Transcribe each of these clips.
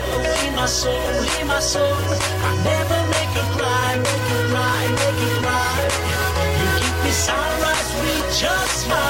soul, leave my soul, leave my soul. I never make you cry, make you cry, make you cry. You keep me sunrise with just smile.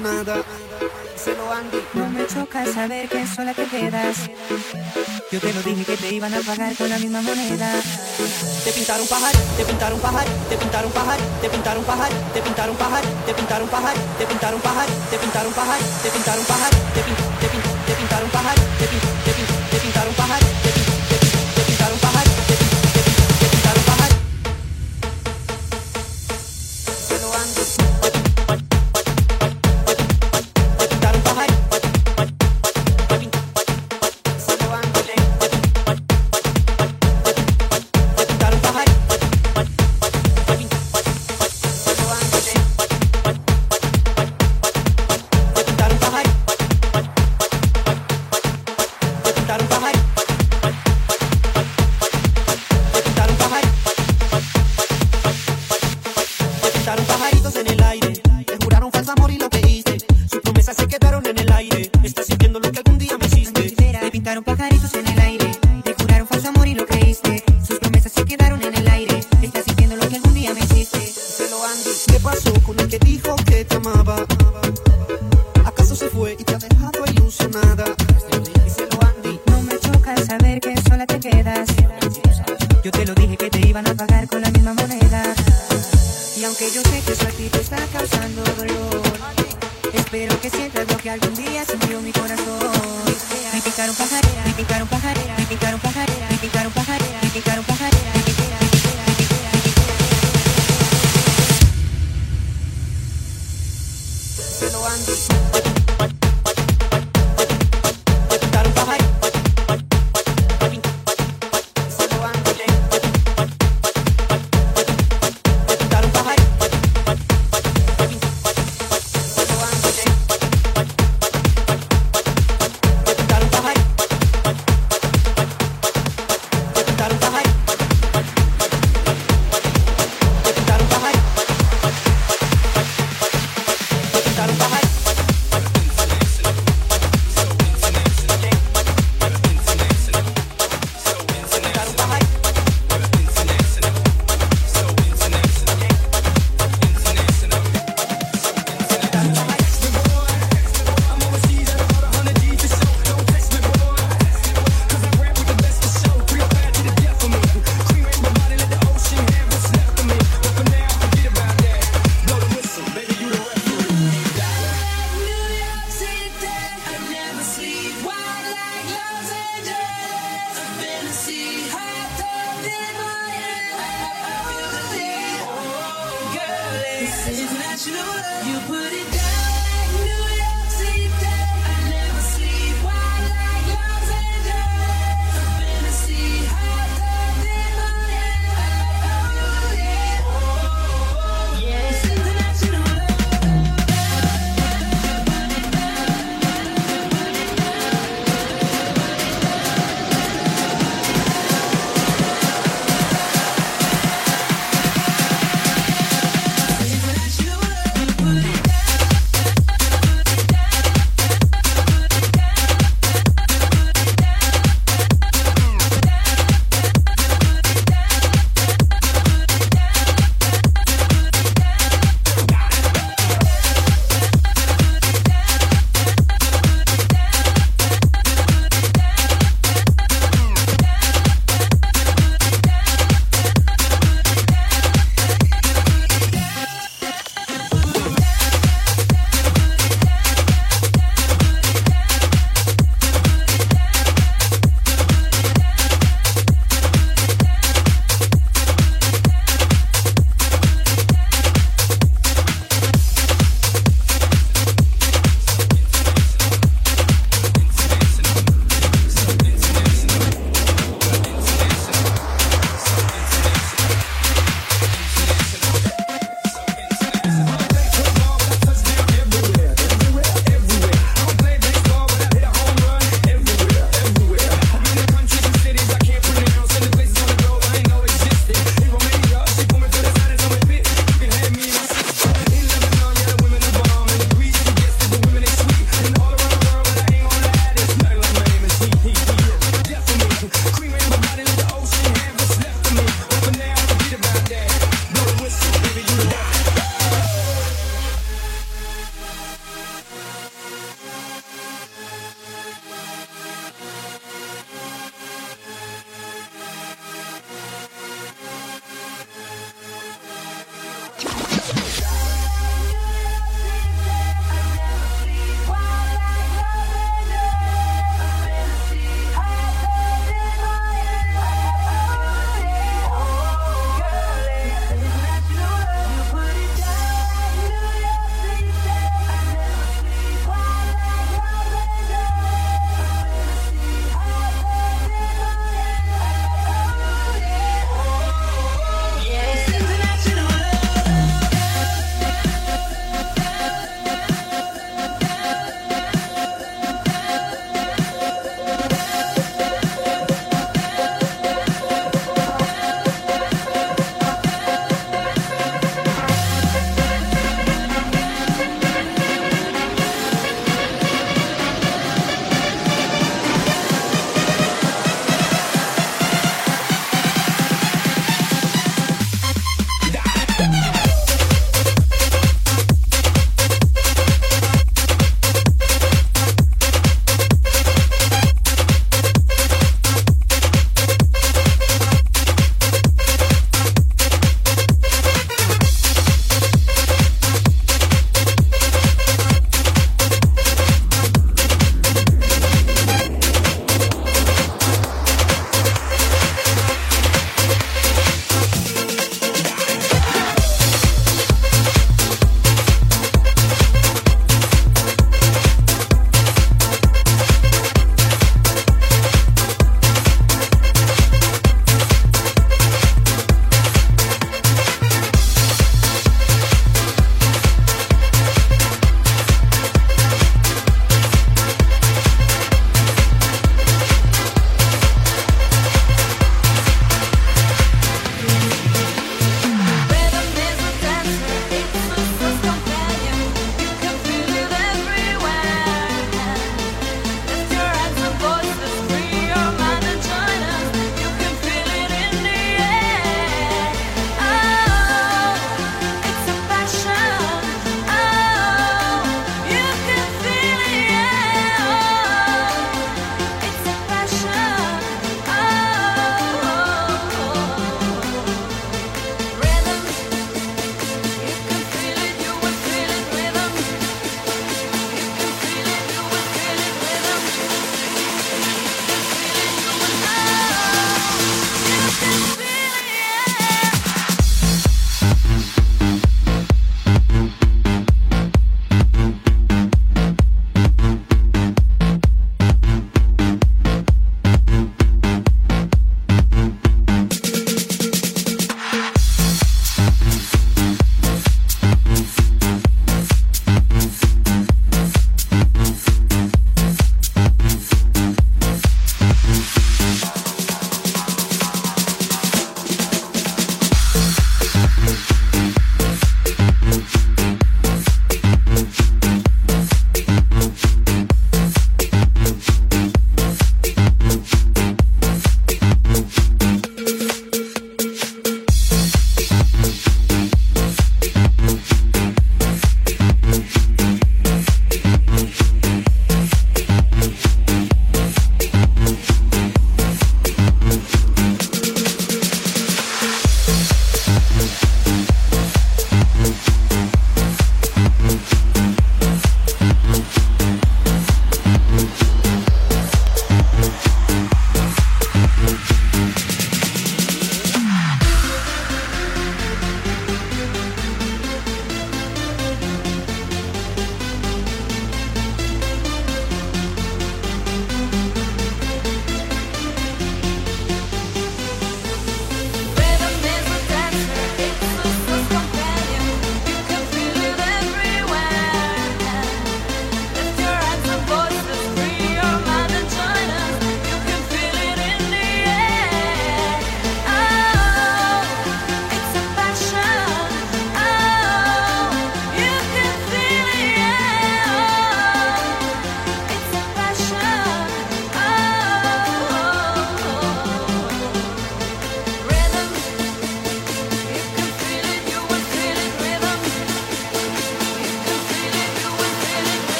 nada. Se lo han No me choca saber que sola te quedas. Yo te lo dije que te iban a pagar con la misma moneda. Te pintaron pajar, te pintaron pajar, te pintaron pajar, te pintaron pajar, te pintaron pajar, te pintaron pajar, te pintaron pajar, te pintaron pajar, te pintaron pajar, te pintaron pajar, te pintaron pajar, te pintaron pajar.